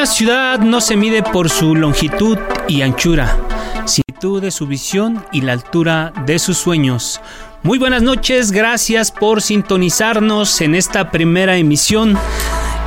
Una ciudad no se mide por su longitud y anchura, sino de su visión y la altura de sus sueños. Muy buenas noches, gracias por sintonizarnos en esta primera emisión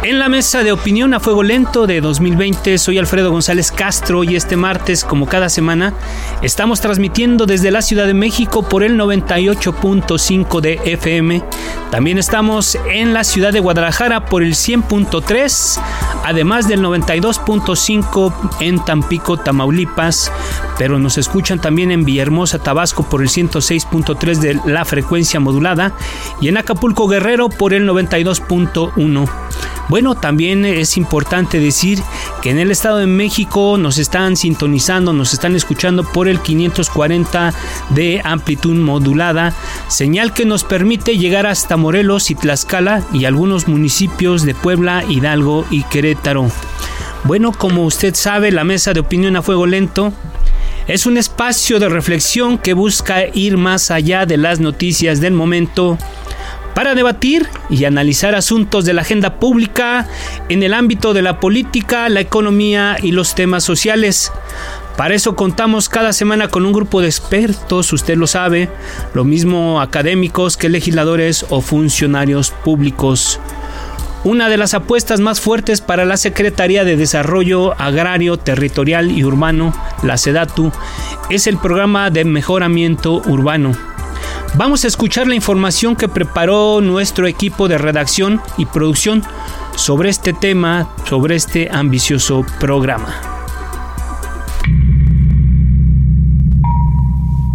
en la mesa de opinión a fuego lento de 2020 soy Alfredo González Castro y este martes, como cada semana, estamos transmitiendo desde la Ciudad de México por el 98.5 de FM. También estamos en la ciudad de Guadalajara por el 100.3, además del 92.5 en Tampico, Tamaulipas, pero nos escuchan también en Villahermosa, Tabasco por el 106.3 de la frecuencia modulada y en Acapulco, Guerrero por el 92.1. Bueno, también es importante decir que en el Estado de México nos están sintonizando, nos están escuchando por el 540 de amplitud modulada, señal que nos permite llegar hasta Morelos y Tlaxcala y algunos municipios de Puebla, Hidalgo y Querétaro. Bueno, como usted sabe, la mesa de opinión a fuego lento es un espacio de reflexión que busca ir más allá de las noticias del momento para debatir y analizar asuntos de la agenda pública en el ámbito de la política, la economía y los temas sociales. Para eso contamos cada semana con un grupo de expertos, usted lo sabe, lo mismo académicos que legisladores o funcionarios públicos. Una de las apuestas más fuertes para la Secretaría de Desarrollo Agrario, Territorial y Urbano, la SEDATU, es el programa de mejoramiento urbano Vamos a escuchar la información que preparó nuestro equipo de redacción y producción sobre este tema, sobre este ambicioso programa.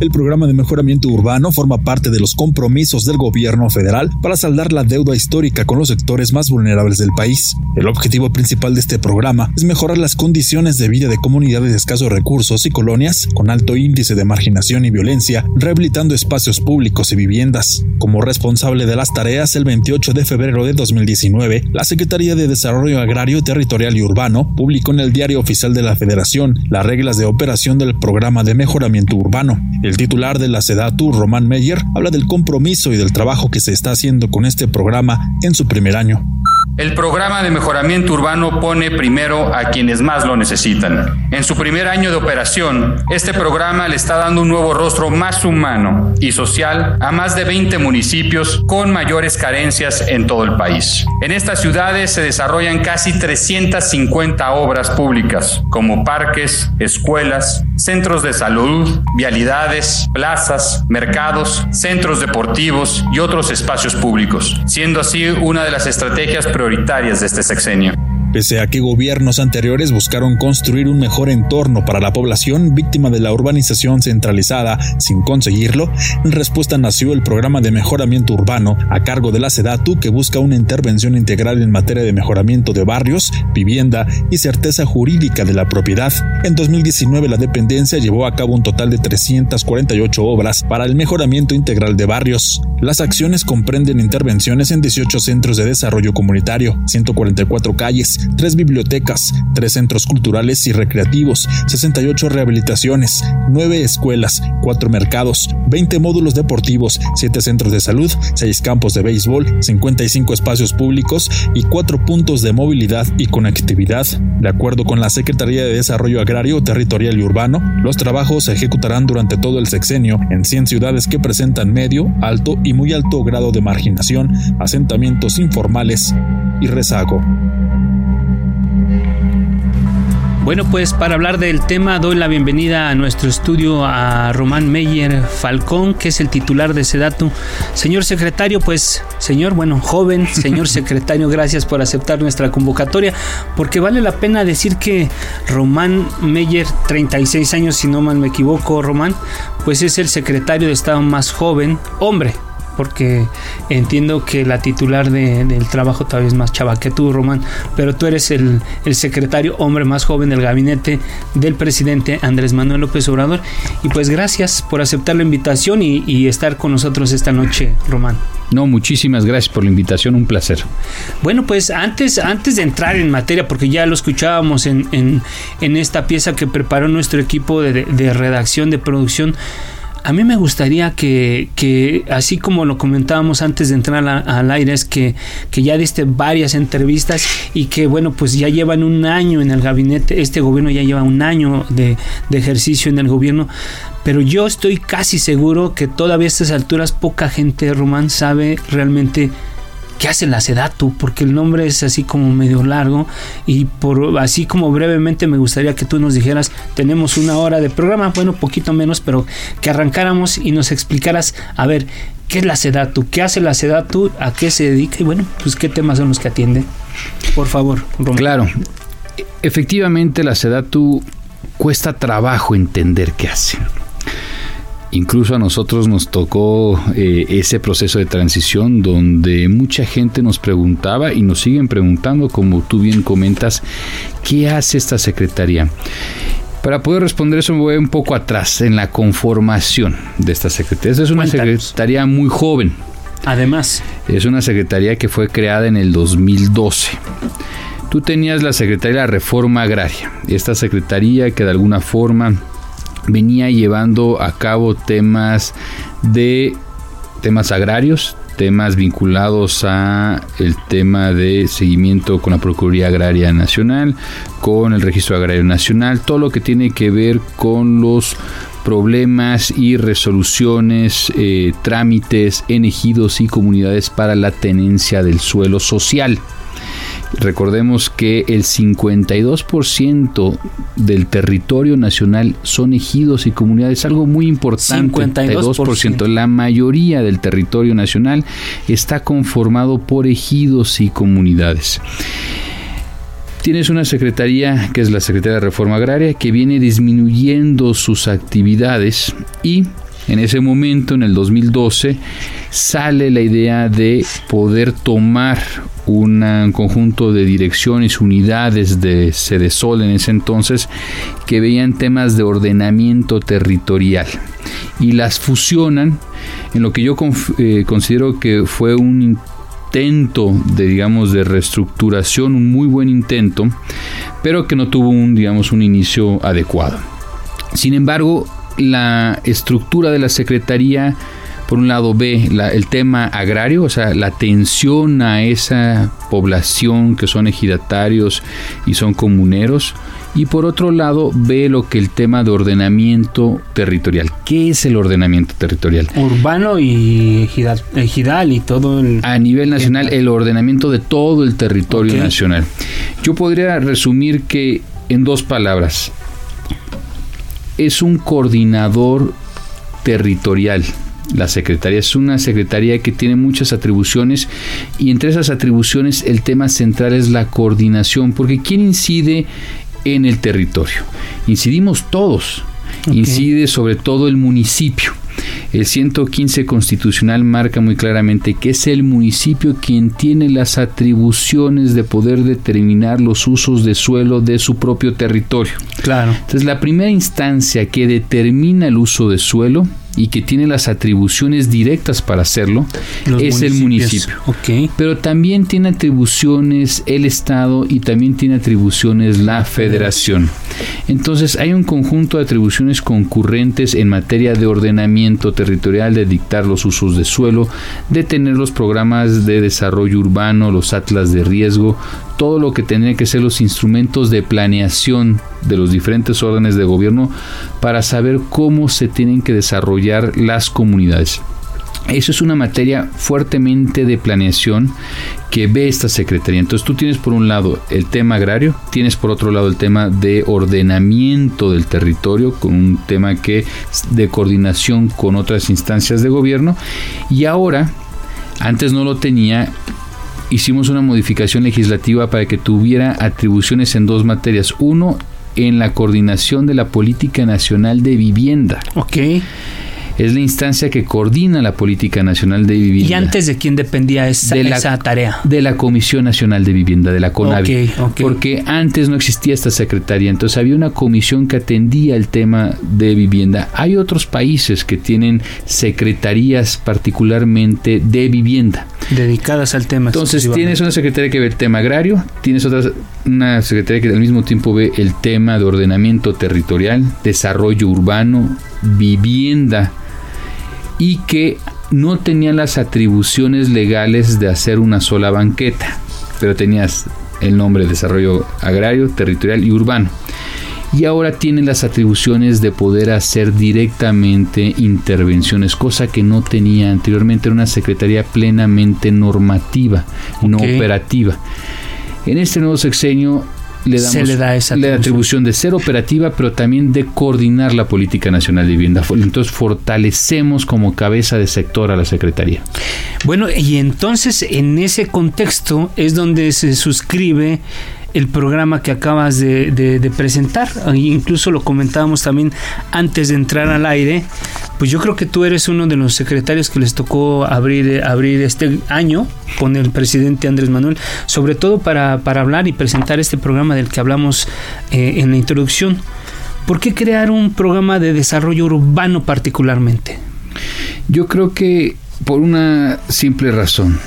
El programa de mejoramiento urbano forma parte de los compromisos del gobierno federal para saldar la deuda histórica con los sectores más vulnerables del país. El objetivo principal de este programa es mejorar las condiciones de vida de comunidades de escasos recursos y colonias con alto índice de marginación y violencia, rehabilitando espacios públicos y viviendas. Como responsable de las tareas, el 28 de febrero de 2019, la Secretaría de Desarrollo Agrario, Territorial y Urbano publicó en el Diario Oficial de la Federación las reglas de operación del programa de mejoramiento urbano. El titular de la SEDATU, Román Meyer, habla del compromiso y del trabajo que se está haciendo con este programa en su primer año. El programa de mejoramiento urbano pone primero a quienes más lo necesitan. En su primer año de operación, este programa le está dando un nuevo rostro más humano y social a más de 20 municipios con mayores carencias en todo el país. En estas ciudades se desarrollan casi 350 obras públicas, como parques, escuelas, centros de salud, vialidades, plazas, mercados, centros deportivos y otros espacios públicos, siendo así una de las estrategias prioritarias de este sexenio. Pese a que gobiernos anteriores buscaron construir un mejor entorno para la población víctima de la urbanización centralizada sin conseguirlo, en respuesta nació el programa de mejoramiento urbano a cargo de la SEDATU que busca una intervención integral en materia de mejoramiento de barrios, vivienda y certeza jurídica de la propiedad. En 2019 la dependencia llevó a cabo un total de 348 obras para el mejoramiento integral de barrios. Las acciones comprenden intervenciones en 18 centros de desarrollo comunitario, 144 calles, hospitales, tres bibliotecas, tres centros culturales y recreativos, 68 rehabilitaciones, nueve escuelas, cuatro mercados, 20 módulos deportivos, siete centros de salud, seis campos de béisbol, 55 espacios públicos y cuatro puntos de movilidad y conectividad. De acuerdo con la Secretaría de Desarrollo Agrario, Territorial y Urbano, los trabajos se ejecutarán durante todo el sexenio en 100 ciudades que presentan medio, alto y muy alto grado de marginación, asentamientos informales y rezago. Bueno, pues para hablar del tema doy la bienvenida a nuestro estudio a Román Meyer Falcón, que es el titular de Sedatu. Señor secretario, pues, señor, bueno, joven, señor secretario, gracias por aceptar nuestra convocatoria, porque vale la pena decir que Román Meyer, 36 años, si no mal me equivoco, Román, pues es el secretario de Estado más joven, hombre, porque entiendo que la titular del trabajo todavía es más chava que tú, Román, pero tú eres el, secretario hombre más joven del gabinete del presidente Andrés Manuel López Obrador. Y pues gracias por aceptar la invitación y, estar con nosotros esta noche, Román. No, muchísimas gracias por la invitación, un placer. Bueno, pues antes, antes de entrar en materia, porque ya lo escuchábamos en, esta pieza que preparó nuestro equipo de redacción, de producción, a mí me gustaría que, así como lo comentábamos antes de entrar al aire, es que, ya diste varias entrevistas y que, bueno, pues ya llevan un año en el gabinete, este gobierno ya lleva un año de, de ejercicio en el gobierno, pero yo estoy casi seguro que todavía a estas alturas poca gente, Román, sabe realmente ¿qué hace la Sedatu? Porque el nombre es así como medio largo y por así como brevemente me gustaría que tú nos dijeras, tenemos una hora de programa, bueno, poquito menos, pero que arrancáramos y nos explicaras, a ver, ¿qué es la Sedatu? ¿Qué hace la Sedatu? ¿A qué se dedica? Y bueno, pues qué temas son los que atiende. Por favor, Claro. Efectivamente, la Sedatu cuesta trabajo entender qué hace. Incluso a nosotros nos tocó eh, ese proceso de transición donde mucha gente nos preguntaba y nos siguen preguntando, como tú bien comentas, ¿qué hace esta secretaría? Para poder responder eso me voy un poco atrás en la conformación de esta secretaría. Esta es una secretaría muy joven. Además. Es una secretaría que fue creada en el 2012. Tú tenías la Secretaría de la Reforma Agraria. Esta secretaría que de alguna forma venía llevando a cabo temas de temas agrarios, temas vinculados a el tema de seguimiento con la Procuraduría Agraria Nacional, con el Registro Agrario Nacional, todo lo que tiene que ver con los problemas y resoluciones, eh, trámites en ejidos y comunidades para la tenencia del suelo social. Recordemos que el 52% del territorio nacional son ejidos y comunidades, algo muy importante. 52%. La mayoría del territorio nacional está conformado por ejidos y comunidades. Tienes una secretaría, que es la Secretaría de Reforma Agraria, que viene disminuyendo sus actividades y en ese momento, en el 2012, sale la idea de poder tomar un conjunto de direcciones, unidades de Sol en ese entonces, que veían temas de ordenamiento territorial y las fusionan en lo que yo eh, considero que fue un intento de digamos de reestructuración, un muy buen intento, pero que no tuvo un digamos un inicio adecuado. Sin embargo, la estructura de la Secretaría, por un lado ve el tema agrario, o sea, la atención a esa población que son ejidatarios y son comuneros, y por otro lado ve lo que el tema de ordenamiento territorial. ¿Qué es el ordenamiento territorial? Urbano y ejidal, y todo el... A nivel nacional, el ordenamiento de todo el territorio nacional. Yo podría resumir que en dos palabras, es un coordinador territorial. La secretaría es una secretaría que tiene muchas atribuciones y entre esas atribuciones el tema central es la coordinación, porque ¿quién incide en el territorio? Incidimos todos, incide sobre todo el municipio. El 115 constitucional marca muy claramente que es el municipio quien tiene las atribuciones de poder determinar los usos de suelo de su propio territorio. Claro. Entonces, la primera instancia que determina el uso de suelo y que tiene las atribuciones directas para hacerlo es el municipio. Pero también tiene atribuciones el Estado y también tiene atribuciones la Federación. Entonces hay un conjunto de atribuciones concurrentes en materia de ordenamiento territorial, de dictar los usos de suelo, de tener los programas de desarrollo urbano, los atlas de riesgo, todo lo que tendría que ser los instrumentos de planeación de los diferentes órdenes de gobierno para saber cómo se tienen que desarrollar las comunidades. Eso es una materia fuertemente de planeación que ve esta Secretaría. Entonces tú tienes por un lado el tema agrario, tienes por otro lado el tema de ordenamiento del territorio, con un tema que de coordinación con otras instancias de gobierno, y ahora, antes no lo tenía, hicimos una modificación legislativa para que tuviera atribuciones en dos materias. Uno, en la coordinación de la política nacional de vivienda. Ok es la instancia que coordina la política nacional de vivienda. ¿Y antes de quién dependía esa, esa tarea? De la Comisión Nacional de Vivienda, de la CONAVI. Porque antes no existía esta secretaría, entonces había una comisión que atendía el tema de vivienda. Hay otros países que tienen secretarías particularmente de vivienda. Dedicadas al tema. Entonces tienes una secretaría que ve el tema agrario, tienes otra una secretaría que al mismo tiempo ve el tema de ordenamiento territorial, desarrollo urbano, vivienda y que no tenía las atribuciones legales de hacer una sola banqueta, pero tenías el nombre de desarrollo agrario, territorial y urbano. Y ahora tiene las atribuciones de poder hacer directamente intervenciones, cosa que no tenía anteriormente. Era una secretaría plenamente normativa, no operativa. En este nuevo sexenio le damos le da esa atribución. de ser operativa, pero también de coordinar la política nacional de vivienda. Entonces fortalecemos como cabeza de sector a la Secretaría. Bueno, y entonces en ese contexto es donde se suscribe el programa que acabas de, presentar. Incluso lo comentábamos también antes de entrar al aire. Pues yo creo que tú eres uno de los secretarios que les tocó abrir, abrir este año con el presidente Andrés Manuel, sobre todo para, hablar y presentar este programa del que hablamos eh, en la introducción. ¿Por qué crear un programa de desarrollo urbano particularmente? Yo creo que por una simple razón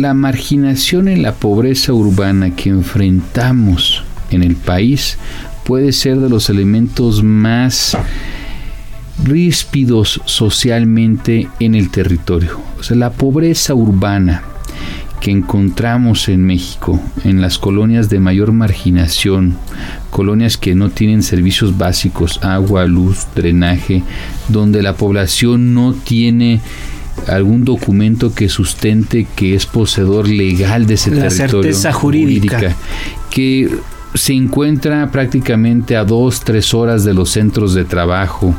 la marginación y la pobreza urbana que enfrentamos en el país puede ser de los elementos más ríspidos socialmente en el territorio. O sea, la pobreza urbana que encontramos en México, en las colonias de mayor marginación, colonias que no tienen servicios básicos, agua, luz, drenaje, donde la población no tiene algún documento que sustente que es poseedor legal de ese La territorio. certeza jurídica. Que se encuentra prácticamente a dos, tres horas de los centros de trabajo,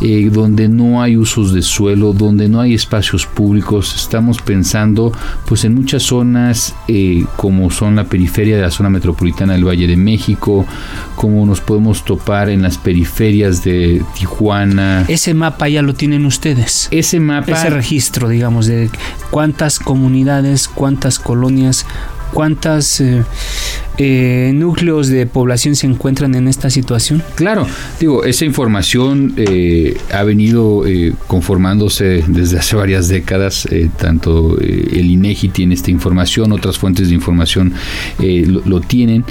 eh, donde no hay usos de suelo, donde no hay espacios públicos. Estamos pensando pues en muchas zonas eh, como son la periferia de la zona metropolitana del Valle de México, como nos podemos topar en las periferias de Tijuana. Ese mapa ya lo tienen ustedes. Ese mapa. Ese registro, digamos, de cuántas comunidades, cuántas colonias cuántos eh, eh, núcleos de población se encuentran en esta situación? Claro, digo, esa información eh, ha venido conformándose desde hace varias décadas, tanto el INEGI tiene esta información, otras fuentes de información lo, lo, tienen,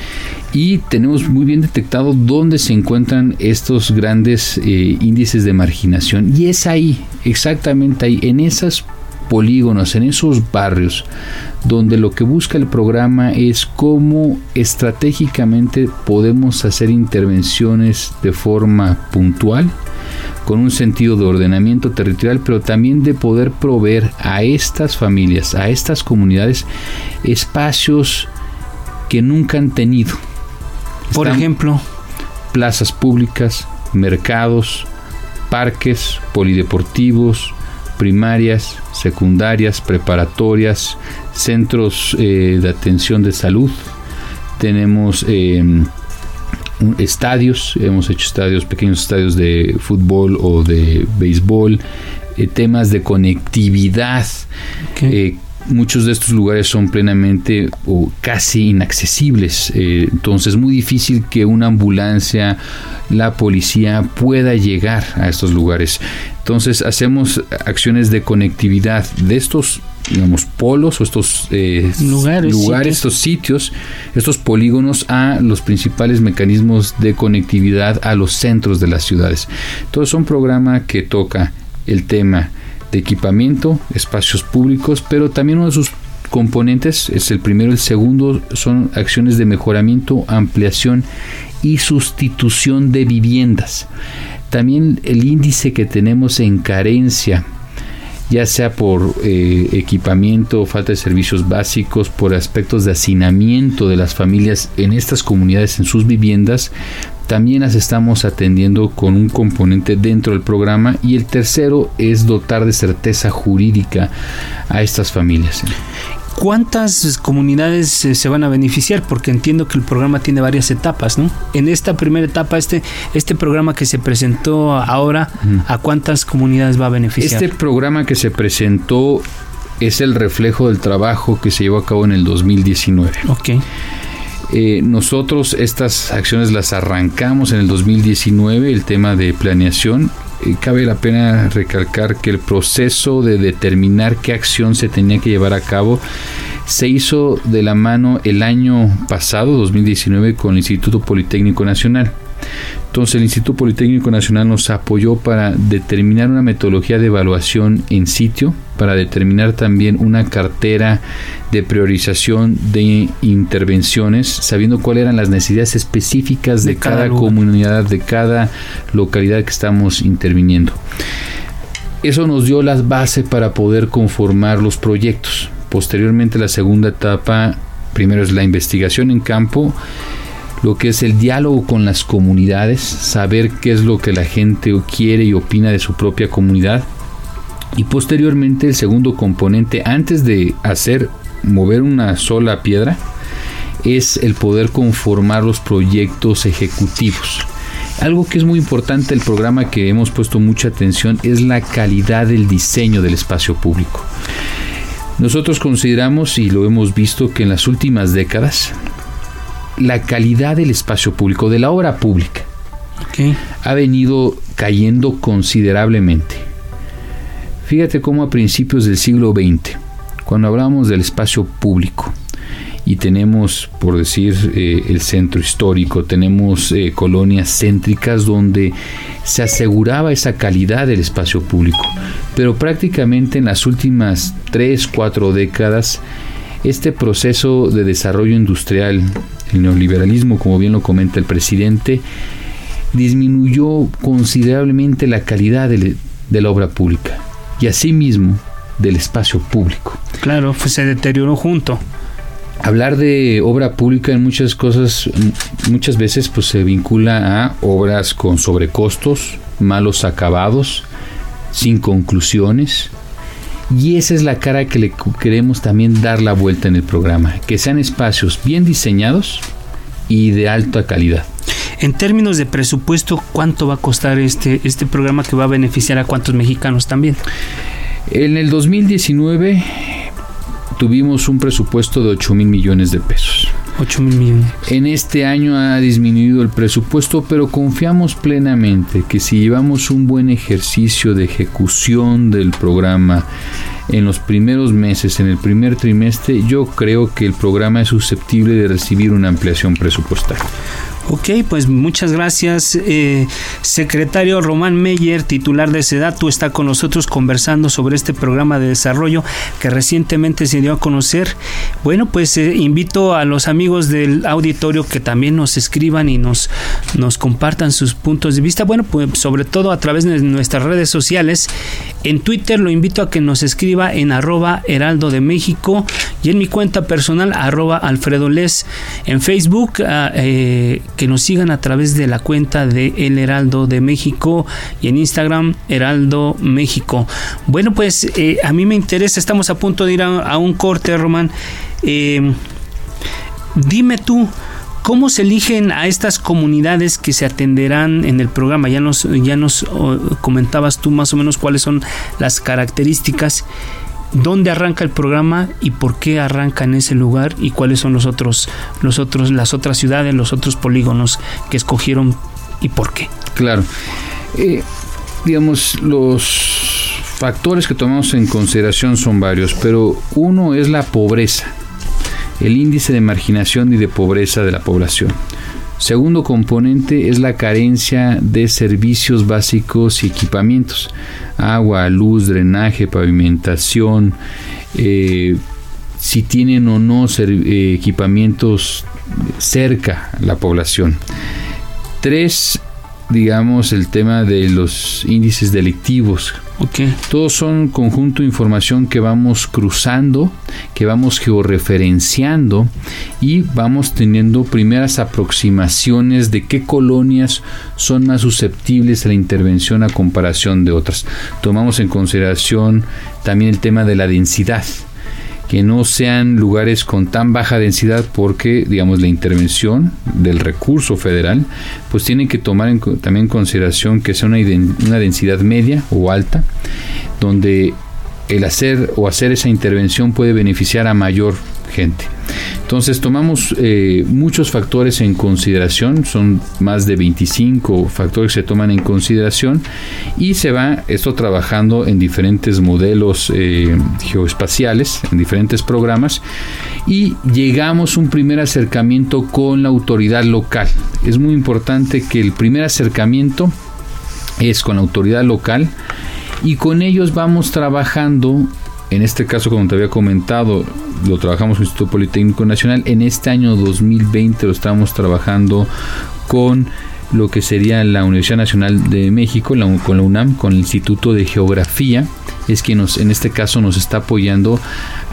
y tenemos muy bien detectado dónde se encuentran estos grandes índices de marginación, y es ahí, exactamente ahí, en esas polígonos, en esos barrios, donde lo que busca el programa es cómo estratégicamente podemos hacer intervenciones de forma puntual, con un sentido de ordenamiento territorial, pero también de poder proveer a estas familias, a estas comunidades, espacios que nunca han tenido. Por ejemplo, plazas públicas, mercados, parques, polideportivos, primarias, secundarias, preparatorias, centros eh, de atención de salud, tenemos em, estadios, hemos hecho estadios, pequeños estadios de fútbol o de béisbol, eh, temas de conectividad, eh, muchos de estos lugares son plenamente o casi inaccesibles. Eh, entonces es muy difícil que una ambulancia, la policía pueda llegar a estos lugares. Entonces hacemos acciones de conectividad de estos digamos, polos o estos eh, lugares, lugares estos sitios, estos polígonos a los principales mecanismos de conectividad a los centros de las ciudades. Entonces, es un programa que toca el tema de equipamiento, espacios públicos, pero también uno de sus componentes es el primero, el segundo son acciones de mejoramiento, ampliación y sustitución de viviendas. También el índice que tenemos en carencia ya sea por eh, equipamiento, falta de servicios básicos, por aspectos de hacinamiento de las familias en estas comunidades, en sus viviendas, también las estamos atendiendo con un componente dentro del programa y el tercero es dotar de certeza jurídica a estas familias. ¿Cuántas comunidades se van a beneficiar? Porque entiendo que el programa tiene varias etapas, ¿no? En esta primera etapa, este, este programa que se presentó ahora, ¿a cuántas comunidades va a beneficiar? Este programa que se presentó es el reflejo del trabajo que se llevó a cabo en el 2019. Ok. Eh, nosotros estas acciones las arrancamos en el 2019, el tema de planeación. Eh, cabe la pena recalcar que el proceso de determinar qué acción se tenía que llevar a cabo se hizo de la mano el año pasado, 2019, con el Instituto Politécnico Nacional. Entonces el Instituto Politécnico Nacional nos apoyó para determinar una metodología de evaluación en sitio, para determinar también una cartera de priorización de intervenciones, sabiendo cuáles eran las necesidades específicas de, cada, comunidad, de cada localidad que estamos interviniendo. Eso nos dio las bases para poder conformar los proyectos. Posteriormente la segunda etapa, primero es la investigación en campo, lo que es el diálogo con las comunidades, saber qué es lo que la gente quiere y opina de su propia comunidad. Y posteriormente el segundo componente, antes de hacer mover una sola piedra, es el poder conformar los proyectos ejecutivos. Algo que es muy importante el programa que hemos puesto mucha atención es la calidad del diseño del espacio público. Nosotros consideramos y lo hemos visto que en las últimas décadas la calidad del espacio público, de la obra pública, ha venido cayendo considerablemente. Fíjate cómo a principios del siglo XX, cuando hablamos del espacio público, y tenemos, por decir, eh, el centro histórico, tenemos eh, colonias céntricas donde se aseguraba esa calidad del espacio público. Pero prácticamente en las últimas 3, 4 décadas, este proceso de desarrollo industrial, el neoliberalismo, como bien lo comenta el presidente, disminuyó considerablemente la calidad de, la obra pública y asimismo del espacio público. Claro, pues se deterioró junto. Hablar de obra pública en muchas cosas, muchas veces pues se vincula a obras con sobrecostos, malos acabados, sin conclusiones, y esa es la cara que le queremos también dar la vuelta en el programa, que sean espacios bien diseñados y de alta calidad. En términos de presupuesto, ¿cuánto va a costar este, este programa que va a beneficiar a cuántos mexicanos también? En el 2019 tuvimos un presupuesto de 8 mil millones de pesos. 8 mil millones. En este año ha disminuido el presupuesto, pero confiamos plenamente que si llevamos un buen ejercicio de ejecución del programa en los primeros meses, en el primer trimestre, yo creo que el programa es susceptible de recibir una ampliación presupuestaria. Ok, pues muchas gracias. Eh, secretario Román Meyer, titular de SEDATU, está con nosotros conversando sobre este programa de desarrollo que recientemente se dio a conocer. Bueno, pues eh, invito a los amigos del auditorio que también nos escriban y nos, compartan sus puntos de vista. Bueno, pues sobre todo a través de nuestras redes sociales. En Twitter lo invito a que nos escriba en arroba heraldo de México y en mi cuenta personal arroba alfredo les. En Facebook... Ah, eh, que nos sigan a través de la cuenta de El Heraldo de México y en Instagram Heraldo México. Bueno, pues eh, a mí me interesa, estamos a punto de ir a, un corte, Román. Eh, dime tú, ¿Cómo se eligen a estas comunidades que se atenderán en el programa? Ya nos, ya nos comentabas tú más o menos cuáles son las características. Dónde arranca el programa y por qué arranca en ese lugar y cuáles son los otros, los otros, las otras ciudades, los otros polígonos que escogieron y por qué. Claro. Eh, digamos, los factores que tomamos en consideración son varios, pero uno es la pobreza, el índice de marginación y de pobreza de la población. Segundo componente es la carencia de servicios básicos y equipamientos. Agua, luz, drenaje, pavimentación, eh, si tienen o no eh, equipamientos cerca la población. Tres, digamos, el tema de los índices delictivos. Okay. Todos son conjunto de información que vamos cruzando, que vamos georreferenciando y vamos teniendo primeras aproximaciones de qué colonias son más susceptibles a la intervención a comparación de otras. Tomamos en consideración también el tema de la densidad que no sean lugares con tan baja densidad porque, digamos, la intervención del recurso federal, pues tiene que tomar en, también en consideración que sea una, una densidad media o alta, donde el hacer o hacer esa intervención puede beneficiar a mayor gente. Entonces tomamos eh, muchos factores en consideración, son más de 25 factores que se toman en consideración y se va esto trabajando en diferentes modelos eh, geoespaciales, en diferentes programas y llegamos a un primer acercamiento con la autoridad local. Es muy importante que el primer acercamiento es con la autoridad local y con ellos vamos trabajando en este caso, como te había comentado, lo trabajamos con el Instituto Politécnico Nacional. En este año 2020 lo estamos trabajando con lo que sería la Universidad Nacional de México, con la UNAM, con el Instituto de Geografía, es quien nos, en este caso nos está apoyando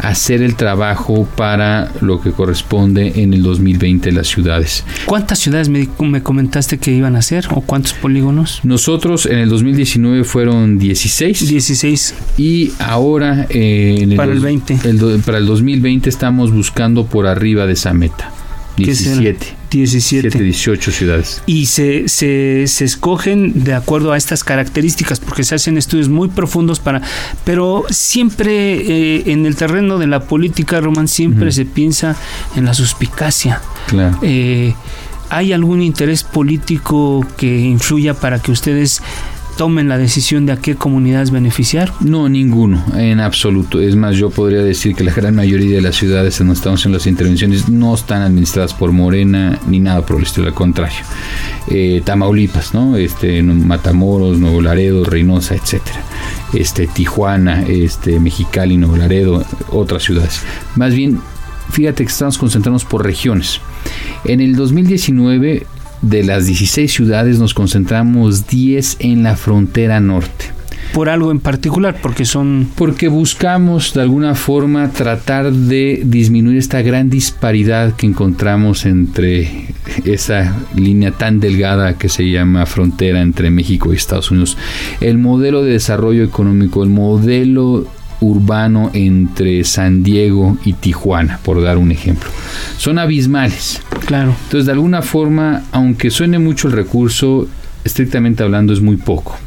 a hacer el trabajo para lo que corresponde en el 2020 las ciudades. ¿Cuántas ciudades me, comentaste que iban a hacer o cuántos polígonos? Nosotros en el 2019 fueron 16. 16. Y ahora eh, en para el 20. para el 2020 estamos buscando por arriba de esa meta. 17. 17. 18 ciudades. Y se, se, se, escogen de acuerdo a estas características, porque se hacen estudios muy profundos para... Pero siempre eh, en el terreno de la política, Román, siempre se piensa en la suspicacia. Claro. Eh, ¿Hay algún interés político que influya para que ustedes tomen la decisión de a qué comunidades beneficiar? No, ninguno, en absoluto. Es más, yo podría decir que la gran mayoría de las ciudades en donde estamos en las intervenciones no están administradas por Morena ni nada por el estilo, al contrario. Eh, Tamaulipas, ¿no? Este, Matamoros, Nuevo Laredo, Reynosa, etcétera. Este, Tijuana, este, Mexicali, Nuevo Laredo, otras ciudades. Más bien, fíjate que estamos concentrados por regiones. En el 2019 de las 16 ciudades nos concentramos 10 en la frontera norte. ¿Por algo en particular? Porque son... Porque buscamos de alguna forma tratar de disminuir esta gran disparidad que encontramos entre esa línea tan delgada que se llama frontera entre México y Estados Unidos. El modelo de desarrollo económico, el modelo urbano entre San Diego y Tijuana, por dar un ejemplo. Son abismales. Claro. Entonces, de alguna forma, aunque suene mucho el recurso, estrictamente hablando es muy poco.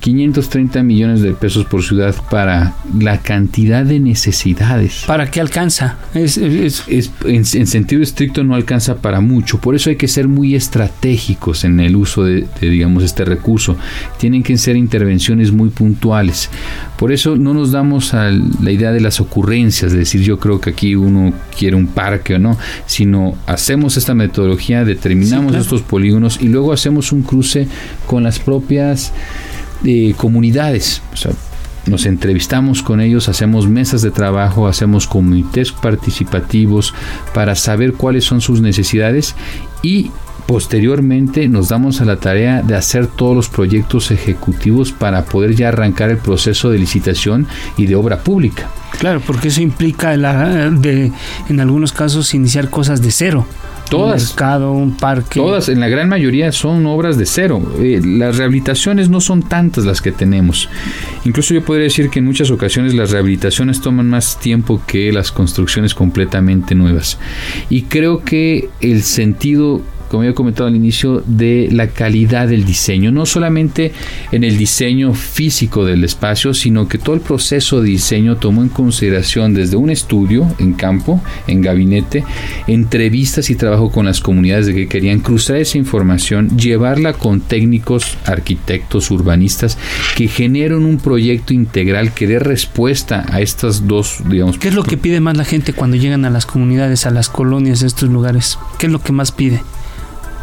530 millones de pesos por ciudad para la cantidad de necesidades. ¿Para qué alcanza? Es, en, sentido estricto no alcanza para mucho. Por eso hay que ser muy estratégicos en el uso de, digamos, este recurso. Tienen que ser intervenciones muy puntuales. Por eso no nos damos a la idea de las ocurrencias, de decir yo creo que aquí uno quiere un parque o no, sino hacemos esta metodología, determinamos estos polígonos y luego hacemos un cruce con las propias de comunidades. nos entrevistamos con ellos, hacemos mesas de trabajo, hacemos comités participativos para saber cuáles son sus necesidades y posteriormente nos damos a la tarea de hacer todos los proyectos ejecutivos para poder ya arrancar el proceso de licitación y de obra pública. Claro, porque eso implica de, en algunos casos iniciar cosas de cero. Todas. Un mercado, un parque. Todas, en la gran mayoría son obras de cero. Eh, las rehabilitaciones no son tantas las que tenemos. Incluso yo podría decir que en muchas ocasiones las rehabilitaciones toman más tiempo que las construcciones completamente nuevas. Y creo que el sentido como he comentado al inicio, de la calidad del diseño, no solamente en el diseño físico del espacio, sino que todo el proceso de diseño tomó en consideración desde un estudio en campo, en gabinete, entrevistas y trabajo con las comunidades de que querían cruzar esa información, llevarla con técnicos, arquitectos, urbanistas, que generen un proyecto integral que dé respuesta a estas dos, digamos. ¿Qué es lo que pide más la gente cuando llegan a las comunidades, a las colonias, a estos lugares? ¿Qué es lo que más pide?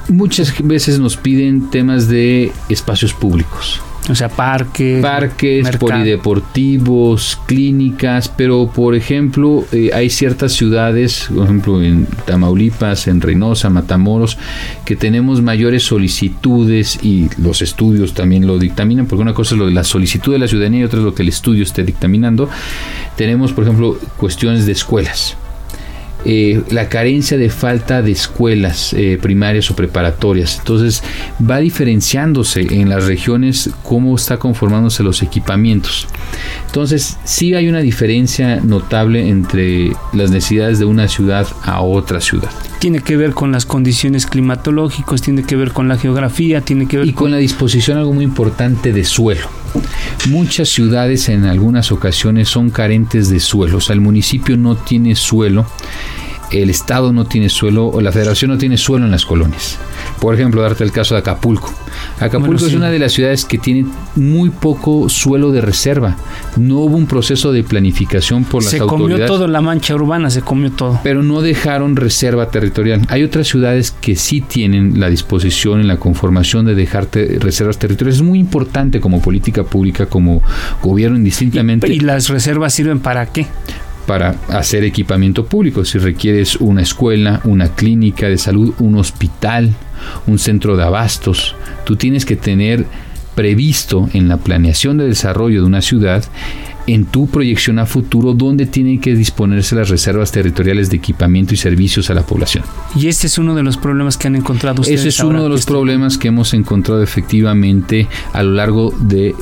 Muchas veces nos piden temas de espacios públicos. O sea, parques. Parques, polideportivos, clínicas, pero por ejemplo, eh, hay ciertas ciudades, por ejemplo en Tamaulipas, en Reynosa, Matamoros, que tenemos mayores solicitudes y los estudios también lo dictaminan, porque una cosa es lo de la solicitud de la ciudadanía y otra es lo que el estudio esté dictaminando. Tenemos, por ejemplo, cuestiones de escuelas eh, la carencia de falta de escuelas eh, primarias o preparatorias. Entonces va diferenciándose en las regiones cómo está conformándose los equipamientos. Entonces sí hay una diferencia notable entre las necesidades de una ciudad a otra ciudad. Tiene que ver con las condiciones climatológicas, tiene que ver con la geografía, tiene que ver y con la disposición algo muy importante de suelo. Muchas ciudades en algunas ocasiones son carentes de suelo, o sea, el municipio no tiene suelo, el Estado no tiene suelo o la Federación no tiene suelo en las colonias. Por ejemplo, darte el caso de Acapulco. Acapulco es una de las ciudades que tiene muy poco suelo de reserva. No hubo un proceso de planificación por las autoridades. Se comió todo, la mancha urbana se comió todo. Pero no dejaron reserva territorial. Hay otras ciudades que sí tienen la disposición en la conformación de dejarte reservas territoriales. Es muy importante como política pública, como gobierno indistintamente. ¿Y las reservas sirven para qué? Para hacer equipamiento público. Si requieres una escuela, una clínica de salud, un hospital, un centro de abastos, tú tienes que tener previsto en la planeación de desarrollo de una ciudad en tu proyección a futuro dónde tienen que disponerse las reservas territoriales de equipamiento y servicios a la población. Y este es uno de los problemas que han encontrado ustedes. Ese es uno de los problemas que hemos encontrado efectivamente a lo largo de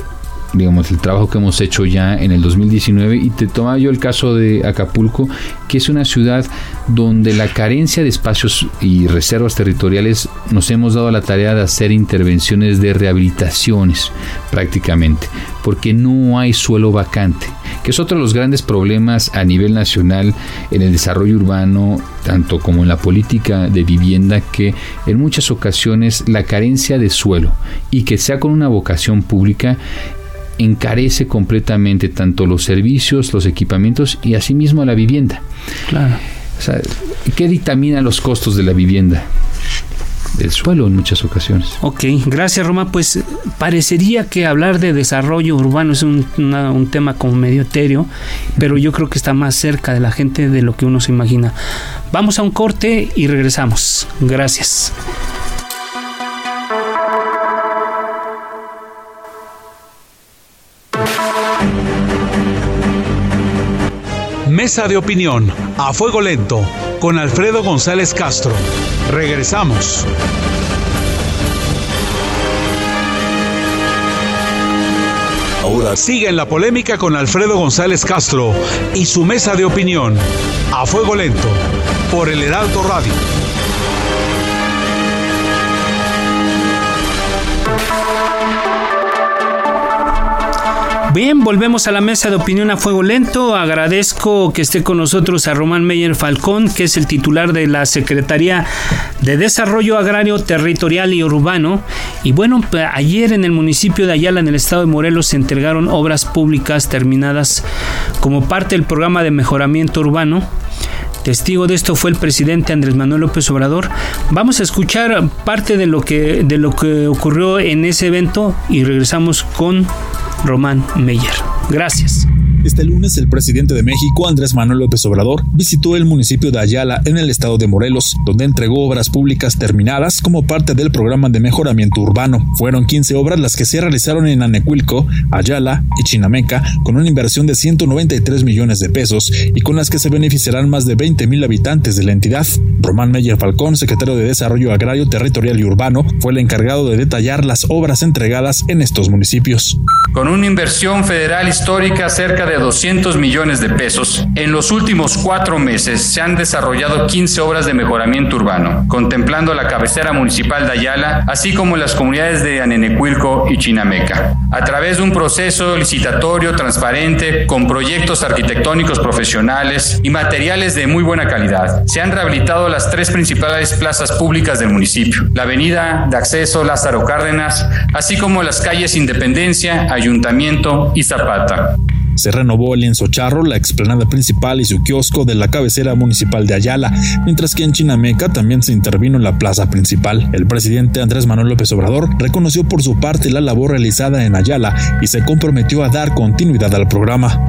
digamos, el trabajo que hemos hecho ya en el 2019 y te toma yo el caso de Acapulco, que es una ciudad donde la carencia de espacios y reservas territoriales nos hemos dado la tarea de hacer intervenciones de rehabilitaciones prácticamente, porque no hay suelo vacante, que es otro de los grandes problemas a nivel nacional en el desarrollo urbano, tanto como en la política de vivienda, que en muchas ocasiones la carencia de suelo y que sea con una vocación pública encarece completamente tanto los servicios, los equipamientos y asimismo la vivienda. Claro. O sea, ¿qué dictamina los costos de la vivienda? del suelo en muchas ocasiones. Ok, gracias Roma. Pues parecería que hablar de desarrollo urbano es un, un, tema como medio etéreo, pero yo creo que está más cerca de la gente de lo que uno se imagina. Vamos a un corte y regresamos. Gracias. Mesa de opinión a fuego lento con Alfredo González Castro. Regresamos. Ahora sigue en la polémica con Alfredo González Castro y su mesa de opinión a fuego lento por el Heraldo Radio. Bien, volvemos a la mesa de opinión a fuego lento. Agradezco que esté con nosotros a Román Meyer Falcón, que es el titular de la Secretaría de Desarrollo Agrario Territorial y Urbano. Y bueno, ayer en el municipio de Ayala, en el estado de Morelos, se entregaron obras públicas terminadas como parte del programa de mejoramiento urbano. Testigo de esto fue el presidente Andrés Manuel López Obrador. Vamos a escuchar parte de lo que, de lo que ocurrió en ese evento y regresamos con Román Meyer. Gracias. Este lunes el presidente de México, Andrés Manuel López Obrador, visitó el municipio de Ayala en el estado de Morelos, donde entregó obras públicas terminadas como parte del programa de mejoramiento urbano. Fueron 15 obras las que se realizaron en Anecuilco, Ayala y Chinameca, con una inversión de 193 millones de pesos y con las que se beneficiarán más de 20 mil habitantes de la entidad. Román Meyer Falcón, secretario de Desarrollo Agrario, Territorial y Urbano, fue el encargado de detallar las obras entregadas en estos municipios. Con una inversión federal histórica cerca de de 200 millones de pesos, en los últimos cuatro meses se han desarrollado 15 obras de mejoramiento urbano, contemplando la cabecera municipal de Ayala, así como las comunidades de Anenecuilco y Chinameca. A través de un proceso licitatorio transparente, con proyectos arquitectónicos profesionales y materiales de muy buena calidad, se han rehabilitado las tres principales plazas públicas del municipio, la avenida de acceso Lázaro Cárdenas, así como las calles Independencia, Ayuntamiento y Zapata. Se renovó el lienzo charro, la explanada principal y su kiosco de la cabecera municipal de Ayala, mientras que en Chinameca también se intervino en la plaza principal. El presidente Andrés Manuel López Obrador reconoció por su parte la labor realizada en Ayala y se comprometió a dar continuidad al programa.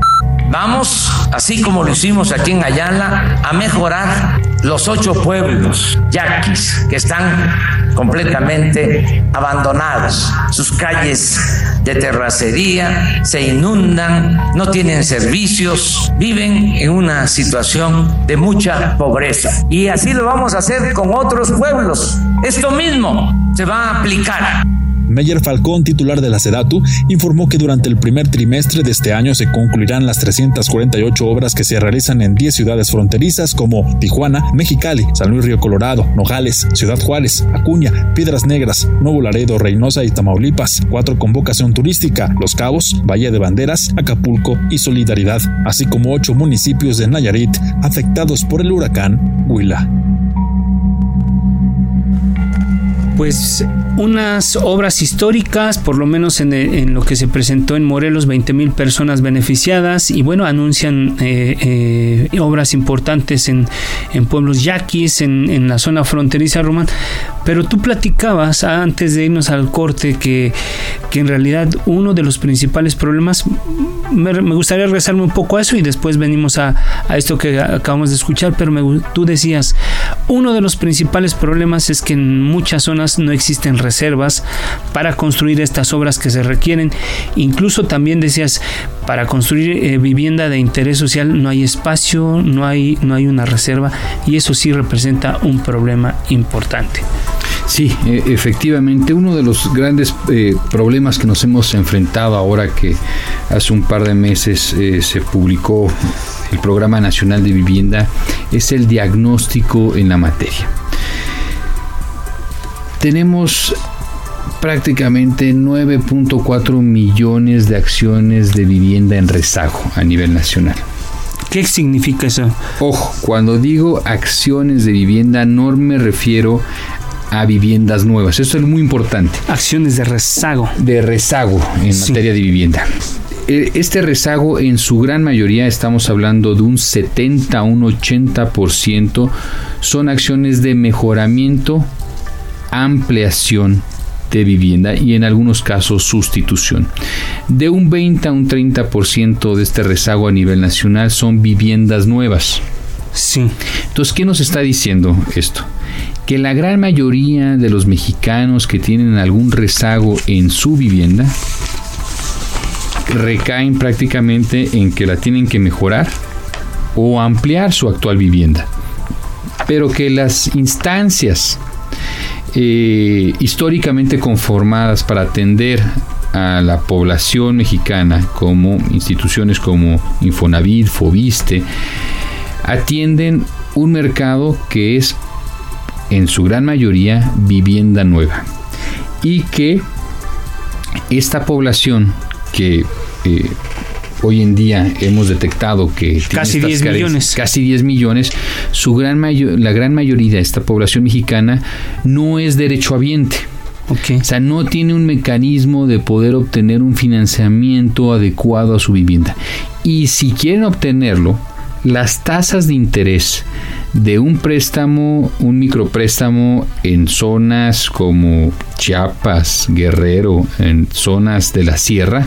Vamos, así como lo hicimos aquí en Ayala, a mejorar los ocho pueblos yaquis que están completamente abandonados. Sus calles de terracería se inundan, no tienen servicios, viven en una situación de mucha pobreza. Y así lo vamos a hacer con otros pueblos. Esto mismo se va a aplicar Meyer Falcón, titular de la SEDATU, informó que durante el primer trimestre de este año se concluirán las 348 obras que se realizan en 10 ciudades fronterizas como Tijuana, Mexicali, San Luis Río Colorado, Nogales, Ciudad Juárez, Acuña, Piedras Negras, Nuevo Laredo, Reynosa y Tamaulipas, cuatro con vocación turística, Los Cabos, Valle de Banderas, Acapulco y Solidaridad, así como ocho municipios de Nayarit afectados por el huracán Huila. Pues unas obras históricas, por lo menos en, lo que se presentó en Morelos, 20 mil personas beneficiadas y bueno, anuncian eh, eh, obras importantes en, pueblos yaquis, en, la zona fronteriza román. Pero tú platicabas antes de irnos al corte que, que en realidad uno de los principales problemas, me, gustaría regresarme un poco a eso y después venimos a, esto que acabamos de escuchar, pero tú decías, uno de los principales problemas es que en muchas zonas no existen reservas para construir estas obras que se requieren. Incluso también decías, para construir eh, vivienda de interés social no hay espacio, no hay, no hay una reserva y eso sí representa un problema importante. Sí, e, efectivamente, uno de los grandes eh, problemas que nos hemos enfrentado ahora que hace un par de meses eh, se publicó el Programa Nacional de Vivienda es el diagnóstico en la materia tenemos prácticamente 9.4 millones de acciones de vivienda en rezago a nivel nacional. ¿Qué significa eso? Ojo, cuando digo acciones de vivienda no me refiero a viviendas nuevas. Eso es muy importante. Acciones de rezago. De rezago en materia de vivienda. E, este rezago en su gran mayoría, estamos hablando de un 70 a un 80%, son acciones de mejoramiento ampliación de vivienda y en algunos casos sustitución. De un 20 a un 30% de este rezago a nivel nacional son viviendas nuevas. Sí. Entonces, ¿qué nos está diciendo esto? Que la gran mayoría de los mexicanos que tienen algún rezago en su vivienda recaen prácticamente en que la tienen que mejorar o ampliar su actual vivienda. Pero que las instancias eh, históricamente conformadas para atender a la población mexicana como instituciones como Infonavit, Fobiste, atienden un mercado que es en su gran mayoría vivienda nueva. Y que esta población que eh, hoy en día hemos detectado que casi 10 millones. Casi 10 millones. Su gran la gran mayoría de esta población mexicana no es derechohabiente. Okay. O sea, no tiene un mecanismo de poder obtener un financiamiento adecuado a su vivienda. Y si quieren obtenerlo, las tasas de interés de un préstamo, un micropréstamo en zonas como Chiapas, Guerrero, en zonas de la sierra,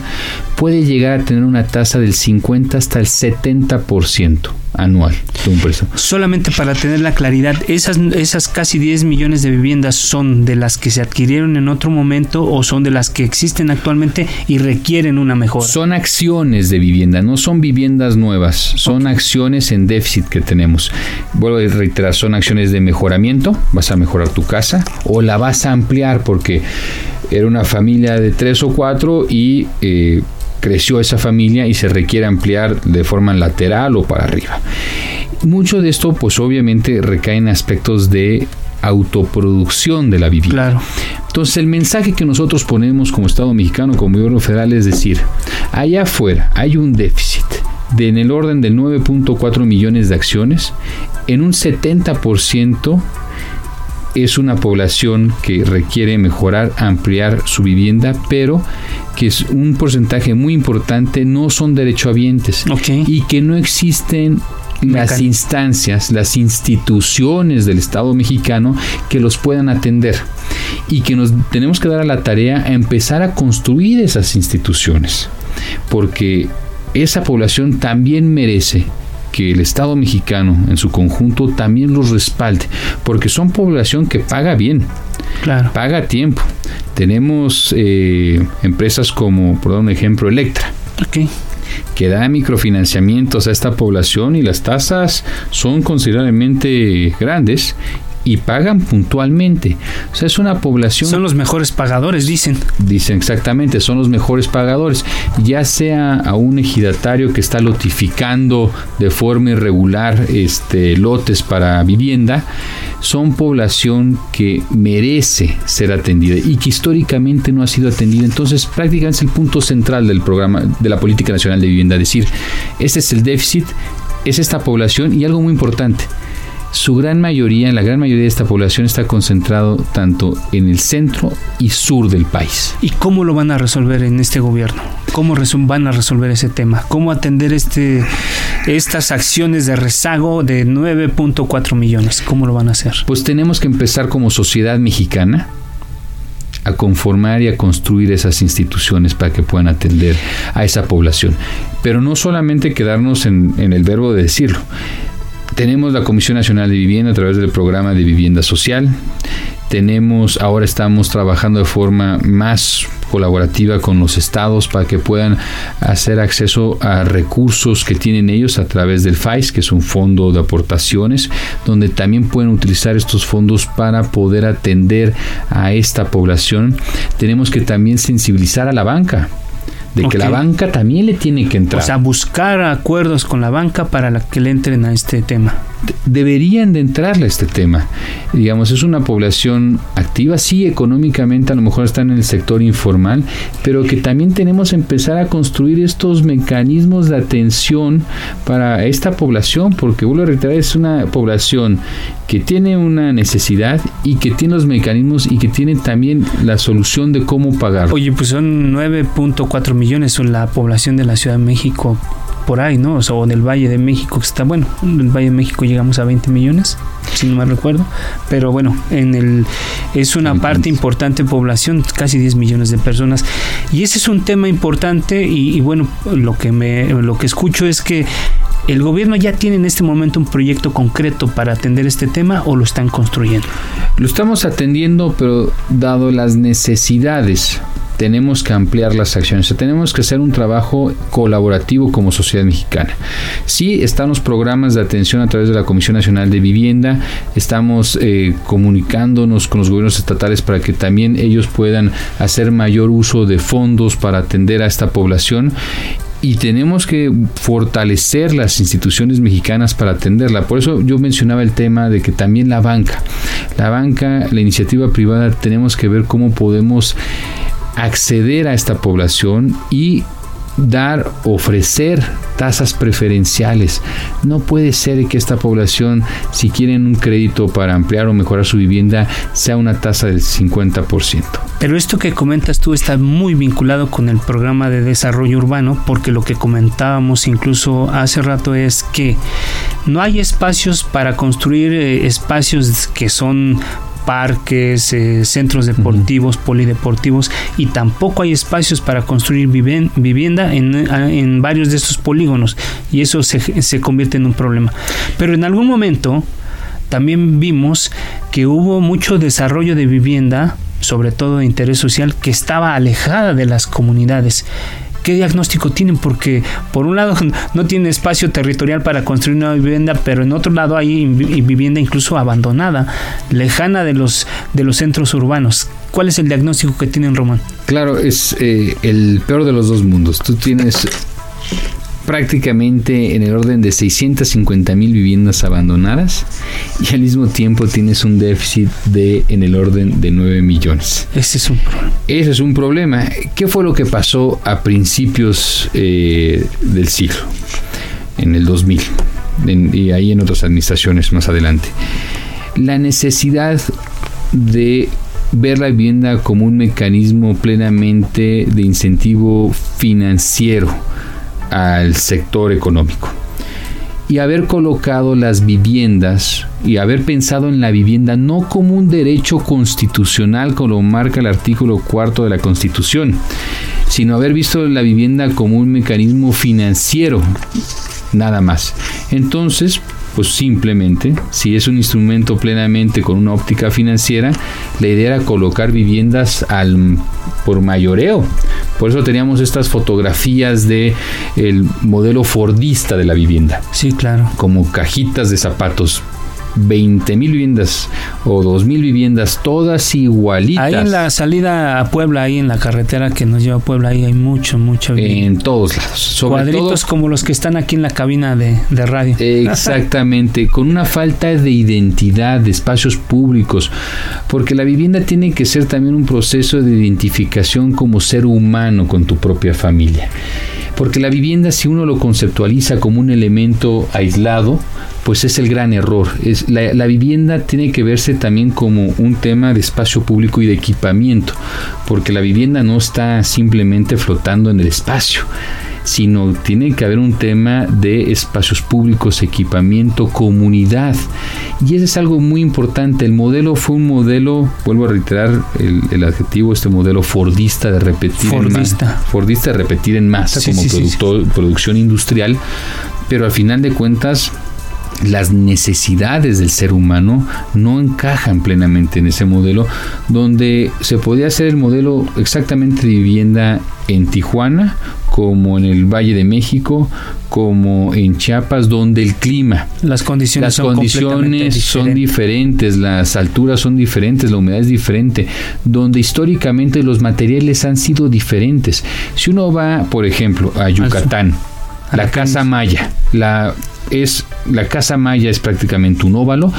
puede llegar a tener una tasa del 50 hasta el 70% anual de un préstamo. Solamente para tener la claridad, esas, esas casi 10 millones de viviendas son de las que se adquirieron en otro momento o son de las que existen actualmente y requieren una mejora. Son acciones de vivienda, no son viviendas nuevas, son acciones en déficit que tenemos. Vuelvo a reiterar, son acciones de mejoramiento, vas a mejorar tu casa o la vas a ampliar porque era una familia de tres o cuatro y... Eh, creció esa familia y se requiere ampliar de forma lateral o para arriba. Mucho de esto pues obviamente recae en aspectos de autoproducción de la vivienda. Claro. Entonces el mensaje que nosotros ponemos como Estado mexicano, como gobierno federal, es decir, allá afuera hay un déficit de en el orden de 9.4 millones de acciones, en un 70% es una población que requiere mejorar, ampliar su vivienda, pero que es un porcentaje muy importante no son derechohabientes y que no existen las instancias, las instituciones del Estado mexicano que los puedan atender y que nos tenemos que dar a la tarea a empezar a construir esas instituciones, porque esa población también merece que el Estado mexicano en su conjunto también los respalde, porque son población que paga bien, paga tiempo. Tenemos eh, empresas como, por dar un ejemplo, Electra. que da microfinanciamientos a esta población y las tasas son considerablemente grandes y pagan puntualmente. O sea, es una población... Son los mejores pagadores, dicen. Dicen exactamente, son los mejores pagadores. Ya sea a un ejidatario que está lotificando de forma irregular este, lotes para vivienda, son población que merece ser atendida y que históricamente no ha sido atendida. Entonces, prácticamente es el punto central del programa de la Política Nacional de Vivienda. decir, este es el déficit, es esta población y algo muy importante su gran mayoría, la gran mayoría de esta población está concentrado tanto en el centro y sur del país. ¿Y cómo lo van a resolver en este gobierno? ¿Cómo van a resolver ese tema? ¿Cómo atender este, estas acciones de rezago de 9.4 millones? ¿Cómo lo van a hacer? Pues tenemos que empezar como sociedad mexicana a conformar y a construir esas instituciones para que puedan atender a esa población. Pero no solamente quedarnos en, en el verbo de decirlo, tenemos la Comisión Nacional de Vivienda a través del programa de vivienda social. Tenemos, ahora estamos trabajando de forma más colaborativa con los estados para que puedan hacer acceso a recursos que tienen ellos a través del FAIS, que es un fondo de aportaciones, donde también pueden utilizar estos fondos para poder atender a esta población. Tenemos que también sensibilizar a la banca de que la banca también le tiene que entrar. O sea, buscar acuerdos con la banca para que le entren a este tema deberían de entrarle a este tema. Digamos, es una población activa, sí, económicamente a lo mejor está en el sector informal, pero que también tenemos que empezar a construir estos mecanismos de atención para esta población, porque vuelvo a reiterar, es una población que tiene una necesidad y que tiene los mecanismos y que tiene también la solución de cómo pagar. Oye, pues son 9.4 millones, son la población de la Ciudad de México por ahí, ¿no? O, sea, en el Valle de México, que está, bueno, en el Valle de México llegamos a 20 millones, si no me recuerdo, pero bueno, en el es una parte importante de población, casi 10 millones de personas, y ese es un tema importante y, y bueno, lo que me lo que escucho es que ¿El gobierno ya tiene en este momento un proyecto concreto para atender este tema o lo están construyendo? Lo estamos atendiendo, pero dado las necesidades tenemos que ampliar las acciones, tenemos que hacer un trabajo colaborativo como sociedad mexicana. Sí, están los programas de atención a través de la Comisión Nacional de Vivienda, estamos eh, comunicándonos con los gobiernos estatales para que también ellos puedan hacer mayor uso de fondos para atender a esta población y tenemos que fortalecer las instituciones mexicanas para atenderla. Por eso yo mencionaba el tema de que también la banca, la banca, la iniciativa privada, tenemos que ver cómo podemos acceder a esta población y dar, ofrecer tasas preferenciales. No puede ser que esta población, si quieren un crédito para ampliar o mejorar su vivienda, sea una tasa del 50%. Pero esto que comentas tú está muy vinculado con el programa de desarrollo urbano, porque lo que comentábamos incluso hace rato es que no hay espacios para construir eh, espacios que son parques, eh, centros deportivos, polideportivos y tampoco hay espacios para construir vivienda en, varios de estos polígonos y eso se, se convierte en un problema. Pero en algún momento también vimos que hubo mucho desarrollo de vivienda, sobre todo de interés social, que estaba alejada de las comunidades ¿Qué diagnóstico tienen? Porque por un lado no tiene espacio territorial para construir una vivienda, pero en otro lado hay vivienda incluso abandonada, lejana de los, de los centros urbanos. ¿Cuál es el diagnóstico que tienen Román? Claro, es eh, el peor de los dos mundos. Tú tienes prácticamente en el orden de 650 mil viviendas abandonadas y al mismo tiempo tienes un déficit de en el orden de 9 millones. Ese es un problema. Ese es un problema. ¿Qué fue lo que pasó a principios eh, del siglo? En el 2000 y ahí en otras administraciones más adelante. La necesidad de ver la vivienda como un mecanismo plenamente de incentivo financiero al sector económico. Y haber colocado las viviendas y haber pensado en la vivienda no como un derecho constitucional como marca el artículo cuarto de la Constitución, sino haber visto la vivienda como un mecanismo financiero, nada más. Entonces, pues simplemente, si es un instrumento plenamente con una óptica financiera, la idea era colocar viviendas al, por mayoreo. Por eso teníamos estas fotografías de el modelo fordista de la vivienda. Sí, claro. Como cajitas de zapatos 20 mil viviendas o 2 mil viviendas, todas igualitas. Ahí en la salida a Puebla, ahí en la carretera que nos lleva a Puebla, ahí hay mucho, mucho. En todos lados. Cuadritos como los que están aquí en la cabina de, de radio. Exactamente, con una falta de identidad, de espacios públicos, porque la vivienda tiene que ser también un proceso de identificación como ser humano con tu propia familia. Porque la vivienda, si uno lo conceptualiza como un elemento aislado, pues es el gran error. Es, la, vivienda tiene que verse también como un tema de espacio público y de equipamiento, porque la vivienda no está simplemente flotando en el espacio sino tiene que haber un tema de espacios públicos, equipamiento, comunidad. Y eso es algo muy importante. El modelo fue un modelo, vuelvo a reiterar el, adjetivo, este modelo fordista de repetir fordista. en masa. Fordista de repetir en masa como producción industrial, pero al final de cuentas las necesidades del ser humano no encajan plenamente en ese modelo, donde se podía hacer el modelo exactamente de vivienda en Tijuana, como en el Valle de México, como en Chiapas, donde el clima, las condiciones, son, condiciones son diferentes, las alturas son diferentes, la humedad es diferente, donde históricamente los materiales han sido diferentes. Si uno va, por ejemplo, a Yucatán, la casa maya, la es la casa maya es prácticamente un óvalo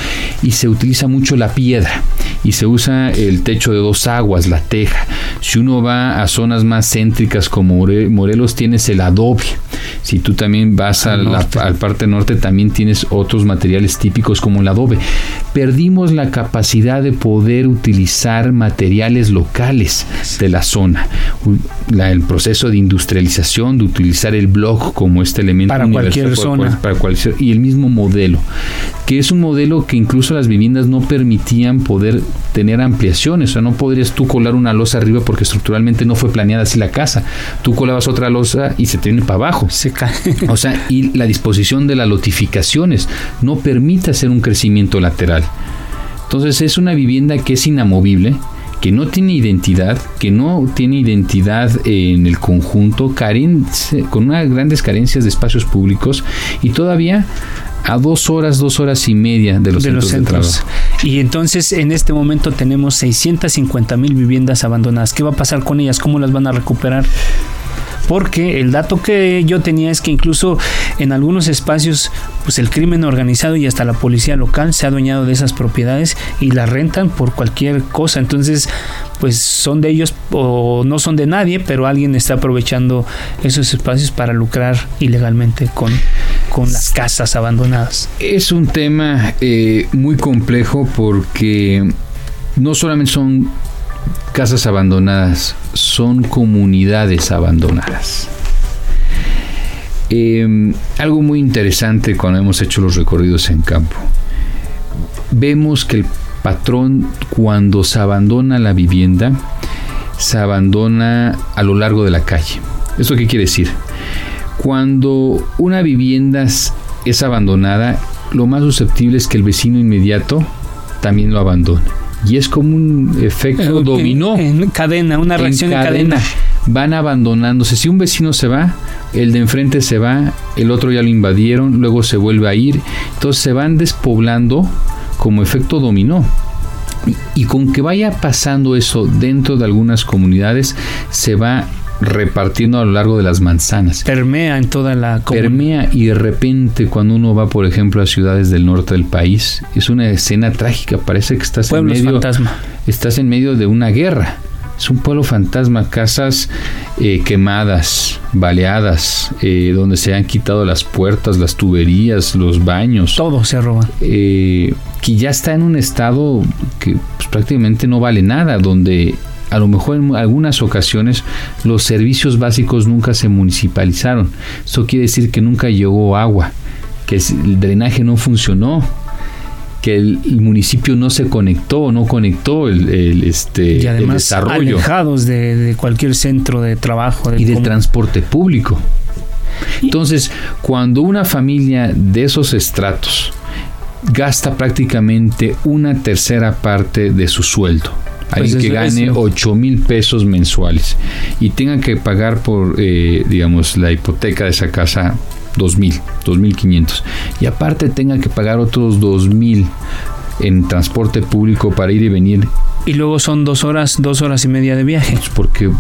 y se utiliza mucho la piedra y se usa el techo de dos aguas, la teja. Si uno va a zonas más céntricas como Morelos tienes el adobe. Si tú también vas al, la, al parte norte también tienes otros materiales típicos como el adobe. Perdimos la capacidad de poder utilizar materiales locales de la zona. el proceso de industrialización, de utilizar el blog como este elemento para cualquier zona. Para cualquier, y el mismo modelo, que es un modelo que incluso las viviendas no permitían poder tener ampliaciones, o sea, no podrías tú colar una losa arriba porque estructuralmente no fue planeada así la casa. Tú colabas otra losa y se tiene para abajo. Se cae. O sea, y la disposición de las lotificaciones no permite hacer un crecimiento lateral. Entonces es una vivienda que es inamovible, que no tiene identidad, que no tiene identidad en el conjunto, con unas grandes carencias de espacios públicos y todavía a dos horas, dos horas y media de los, centros, Y entonces en este momento tenemos 650 mil viviendas abandonadas. ¿Qué va a pasar con ellas? ¿Cómo las van a recuperar? Porque el dato que yo tenía es que incluso en algunos espacios pues el crimen organizado y hasta la policía local se ha adueñado de esas propiedades y las rentan por cualquier cosa. Entonces pues son de ellos o no son de nadie pero alguien está aprovechando esos espacios para lucrar ilegalmente con con las casas abandonadas. Es un tema eh, muy complejo porque no solamente son casas abandonadas, son comunidades abandonadas. Em, algo muy interesante cuando hemos hecho los recorridos en campo. Vemos que el patrón cuando se abandona la vivienda, se abandona a lo largo de la calle. ¿Eso qué quiere decir? Cuando una vivienda es abandonada, lo más susceptible es que el vecino inmediato también lo abandone y es como un efecto dominó. En cadena, una reacción en cadena. Van abandonándose. Si un vecino se va, el de enfrente se va, el otro ya lo invadieron, luego se vuelve a ir. Entonces se van despoblando como efecto dominó. Y, con que vaya pasando eso dentro de algunas comunidades, se va repartiendo a lo largo de las manzanas. Permea en toda la comunidad. Permea y de repente cuando uno va, por ejemplo, a ciudades del norte del país, es una escena trágica, parece que estás en medio estás en medio de una guerra. Es un pueblo fantasma, casas eh, quemadas, baleadas, eh, donde se han quitado las puertas, las tuberías, los baños. Todo se roba. Eh, que ya está en un estado que pues, prácticamente no vale nada, donde a lo mejor en algunas ocasiones los servicios básicos nunca se municipalizaron. Eso quiere decir que nunca llegó agua, que el drenaje no funcionó, que el, municipio no se conectó, no conectó el, este, y además desarrollo. Alejados de, cualquier centro de trabajo. y del transporte público. Entonces, cuando una familia de esos estratos gasta prácticamente una tercera parte de su sueldo, alguien pues que gane 8 mil pesos mensuales y tenga que pagar por, eh, digamos, la hipoteca de esa casa 2.000, 2.500. Y aparte tenga que pagar otros 2.000 en transporte público para ir y venir. Y luego son dos horas, dos horas y media de viaje. Pues porque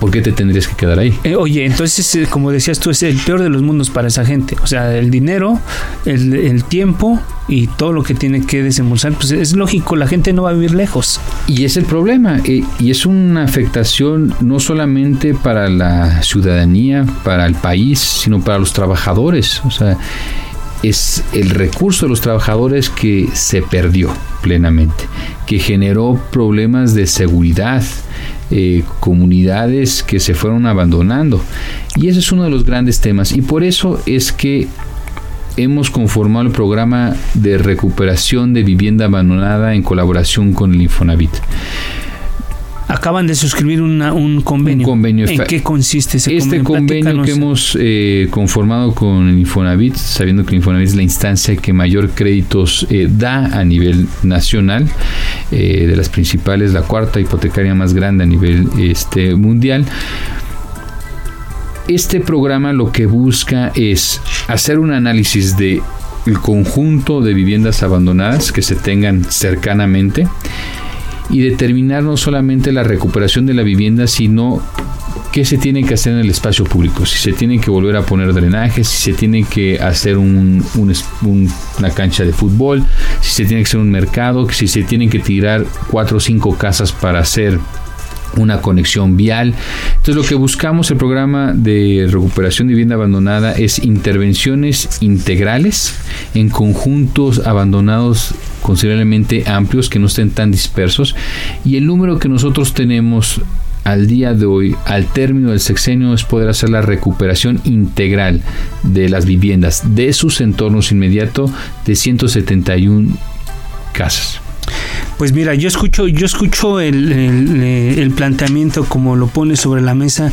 ¿por qué te tendrías que quedar ahí? Eh, oye, entonces, eh, como decías tú, es el peor de los mundos para esa gente. O sea, el dinero, el, tiempo y todo lo que tiene que desembolsar, pues es lógico, la gente no va a vivir lejos. Y es el problema, eh, y es una afectación no solamente para la ciudadanía, para el país, sino para los trabajadores. O sea, es el recurso de los trabajadores que se perdió plenamente, que generó problemas de seguridad, eh, comunidades que se fueron abandonando. Y ese es uno de los grandes temas. Y por eso es que hemos conformado el programa de recuperación de vivienda abandonada en colaboración con el Infonavit. Acaban de suscribir un convenio. ¿En qué consiste ese este convenio? Este convenio que hemos eh, conformado con Infonavit, sabiendo que Infonavit es la instancia que mayor créditos eh, da a nivel nacional, eh, de las principales, la cuarta hipotecaria más grande a nivel este, mundial. Este programa lo que busca es hacer un análisis de el conjunto de viviendas abandonadas que se tengan cercanamente y determinar no solamente la recuperación de la vivienda, sino qué se tiene que hacer en el espacio público, si se tiene que volver a poner drenajes, si se tiene que hacer un, una cancha de fútbol, si se tiene que hacer un mercado, si se tienen que tirar cuatro o cinco casas para hacer una conexión vial. Entonces lo que buscamos el programa de recuperación de vivienda abandonada es intervenciones integrales en conjuntos abandonados considerablemente amplios que no estén tan dispersos y el número que nosotros tenemos al día de hoy, al término del sexenio, es poder hacer la recuperación integral de las viviendas de sus entornos inmediatos de 171 casas. Pues mira, yo escucho, yo escucho el, el, planteamiento como lo pone sobre la mesa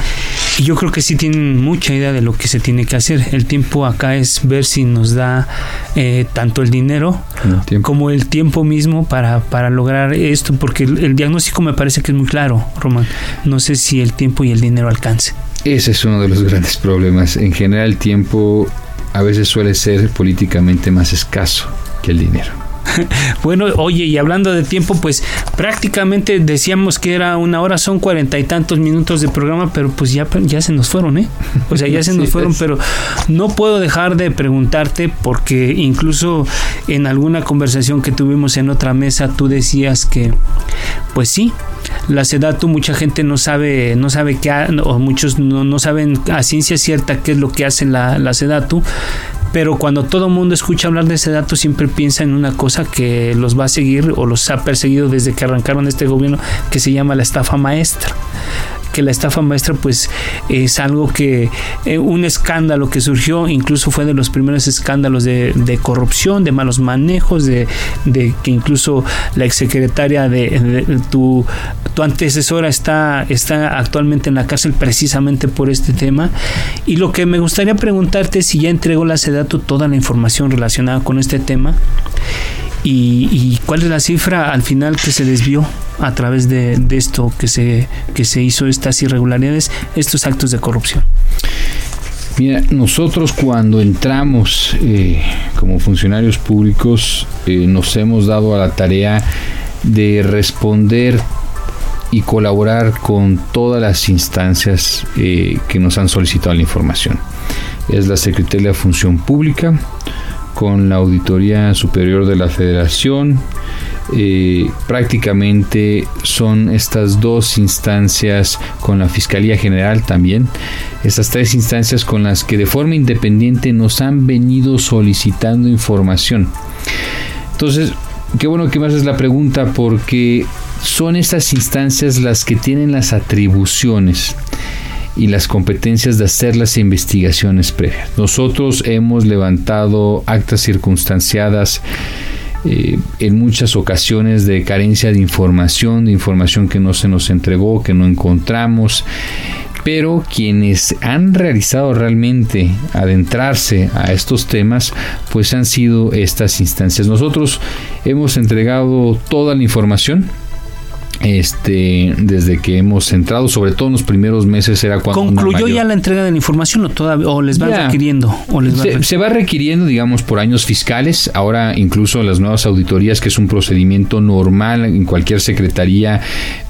y yo creo que sí tienen mucha idea de lo que se tiene que hacer. El tiempo acá es ver si nos da eh, tanto el dinero como el tiempo mismo para, para lograr esto, porque el, diagnóstico me parece que es muy claro, Román. No sé si el tiempo y el dinero alcance. Ese es uno de los grandes problemas. En general el tiempo a veces suele ser políticamente más escaso que el dinero. bueno, oye, y hablando de tiempo, pues prácticamente decíamos que era una hora, son cuarenta y tantos minutos de programa, pero pues ya, ya se nos fueron, ¿eh? O sea, ya se nos fueron, pero no puedo dejar de preguntarte porque incluso en alguna conversación que tuvimos en otra mesa, tú decías que, pues sí, la SEDATU mucha gente no sabe, no sabe qué, o muchos no, no saben a ciencia cierta qué es lo que hace la, la SEDATU, pero cuando todo mundo escucha hablar de ese dato siempre piensa en una cosa que los va a seguir o los ha perseguido desde que arrancaron este gobierno que se llama la estafa maestra que la estafa maestra pues es algo que eh, un escándalo que surgió incluso fue de los primeros escándalos de, corrupción de malos manejos de, que incluso la exsecretaria de, de, tu, tu antecesora está, está actualmente en la cárcel precisamente por este tema. Y lo que me gustaría preguntarte es si ya entregó la SEDATU toda la información relacionada con este tema y, cuál es la cifra al final que se desvió a través de, esto que se, que se hizo, estas irregularidades, estos actos de corrupción. Mira, nosotros cuando entramos eh, como funcionarios públicos eh, nos hemos dado a la tarea de responder y colaborar con todas las instancias eh, que nos han solicitado la información. Es la Secretaría de Función Pública, con la Auditoría Superior de la Federación. Eh, prácticamente son estas dos instancias con la Fiscalía General también, estas tres instancias con las que de forma independiente nos han venido solicitando información. Entonces, qué bueno que me haces la pregunta porque son estas instancias las que tienen las atribuciones y las competencias de hacer las investigaciones previas. Nosotros hemos levantado actas circunstanciadas eh, en muchas ocasiones de carencia de información, de información que no se nos entregó, que no encontramos. Pero quienes han realizado realmente adentrarse a estos temas, pues han sido estas instancias. Nosotros hemos entregado toda la información, este desde que hemos entrado, sobre todo en los primeros meses era cuando concluyó ya la entrega de la información o todavía o les va requiriendo o les se, va requiriendo digamos por años fiscales. Ahora incluso las nuevas auditorías que es un procedimiento normal en cualquier secretaría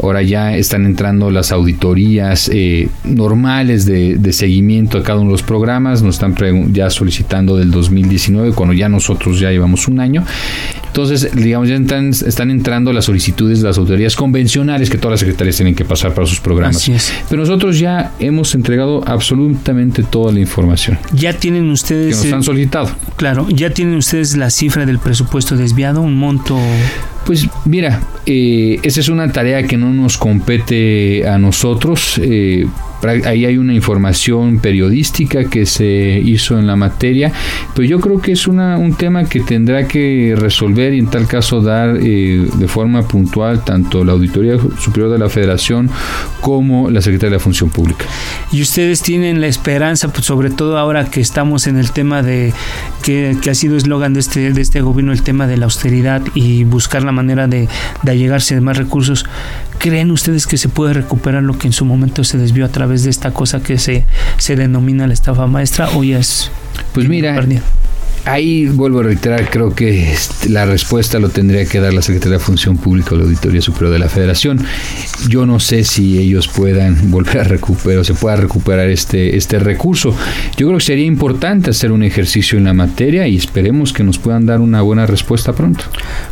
ahora ya están entrando las auditorías eh, normales de, de, seguimiento a cada uno de los programas. Nos están ya solicitando del 2019 cuando ya nosotros ya llevamos un año. Entonces, digamos, ya están, entrando las solicitudes de las autoridades convencionales que todas las secretarías tienen que pasar para sus programas. Pero nosotros ya hemos entregado absolutamente toda la información. Ya tienen ustedes... Que nos han solicitado. Claro, ya tienen ustedes la cifra del presupuesto desviado, un monto... Pues mira, eh, esa es una tarea que no nos compete a nosotros. Eh, ahí hay una información periodística que se hizo en la materia, pero yo creo que es una, un tema que tendrá que resolver y en tal caso dar eh, de forma puntual tanto la Auditoría Superior de la Federación como la Secretaría de la Función Pública. Y ustedes tienen la esperanza, pues, sobre todo ahora que estamos en el tema de que, ha sido eslogan de este, de este gobierno, el tema de la austeridad y buscar la manera de, de allegarse de más recursos, ¿creen ustedes que se puede recuperar lo que en su momento se desvió a través de esta cosa que se, se denomina la estafa maestra o ya es... Pues mira, Ahí vuelvo a reiterar, creo que la respuesta lo tendría que dar la Secretaría de Función Pública o la Auditoría Superior de la Federación. Yo no sé si ellos puedan volver a recuperar o se pueda recuperar este, este recurso. Yo creo que sería importante hacer un ejercicio en la materia y esperemos que nos puedan dar una buena respuesta pronto.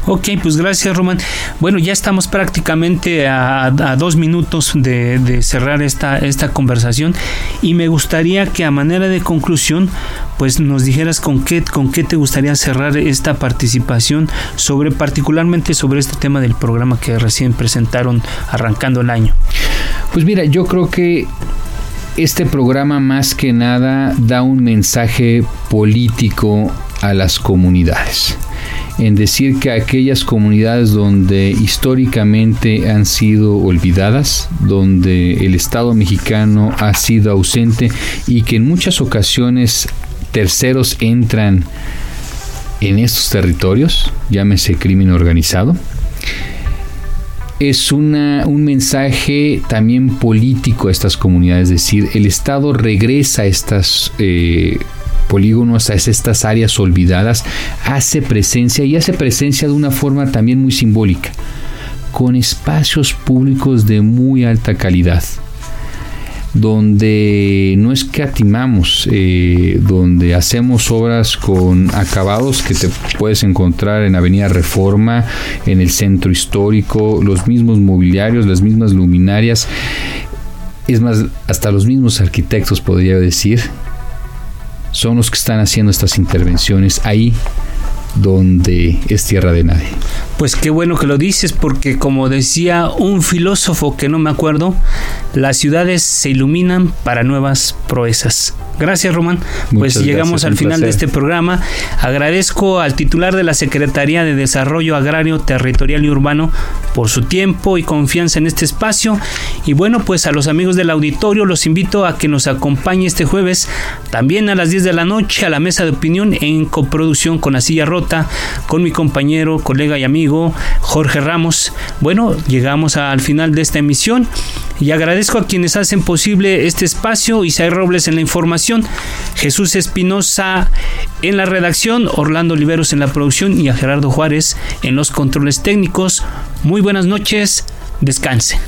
Ok, pues gracias Román. Bueno, ya estamos prácticamente a, dos minutos de, de cerrar esta, esta conversación y me gustaría que a manera de conclusión pues nos dijeras con qué, con qué te gustaría cerrar esta participación sobre particularmente sobre este tema del programa que recién presentaron arrancando el año. Pues mira, yo creo que este programa más que nada da un mensaje político a las comunidades en decir que aquellas comunidades donde históricamente han sido olvidadas, donde el Estado mexicano ha sido ausente y que en muchas ocasiones terceros entran en estos territorios, llámese crimen organizado, es una, un mensaje también político a estas comunidades, es decir, el Estado regresa a estos eh, polígonos, a estas áreas olvidadas, hace presencia y hace presencia de una forma también muy simbólica, con espacios públicos de muy alta calidad donde no escatimamos, eh, donde hacemos obras con acabados que te puedes encontrar en Avenida Reforma, en el centro histórico, los mismos mobiliarios, las mismas luminarias, es más, hasta los mismos arquitectos podría decir, son los que están haciendo estas intervenciones ahí donde es tierra de nadie. Pues qué bueno que lo dices porque como decía un filósofo que no me acuerdo, las ciudades se iluminan para nuevas proezas. Gracias, Román. pues llegamos al final de este programa. Agradezco al titular de la Secretaría de Desarrollo Agrario, Territorial y Urbano por su tiempo y confianza en este espacio. Y bueno, pues a los amigos del auditorio los invito a que nos acompañe este jueves, también a las 10 de la noche, a la mesa de opinión en coproducción con la silla rota, con mi compañero, colega y amigo Jorge Ramos. Bueno, llegamos al final de esta emisión y agradezco a quienes hacen posible este espacio, Isaí Robles en la información, Jesús Espinosa en la redacción, Orlando Oliveros en la producción y a Gerardo Juárez en los controles técnicos. Muy buenas noches, descansen.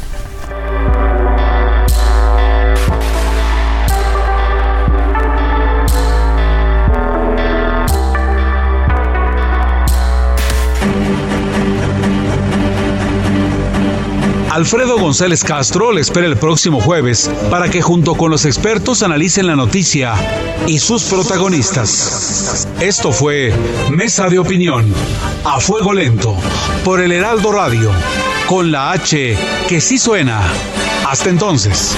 Alfredo González Castro le espera el próximo jueves para que junto con los expertos analicen la noticia y sus protagonistas. Esto fue Mesa de Opinión, a fuego lento, por el Heraldo Radio, con la H que sí suena. Hasta entonces.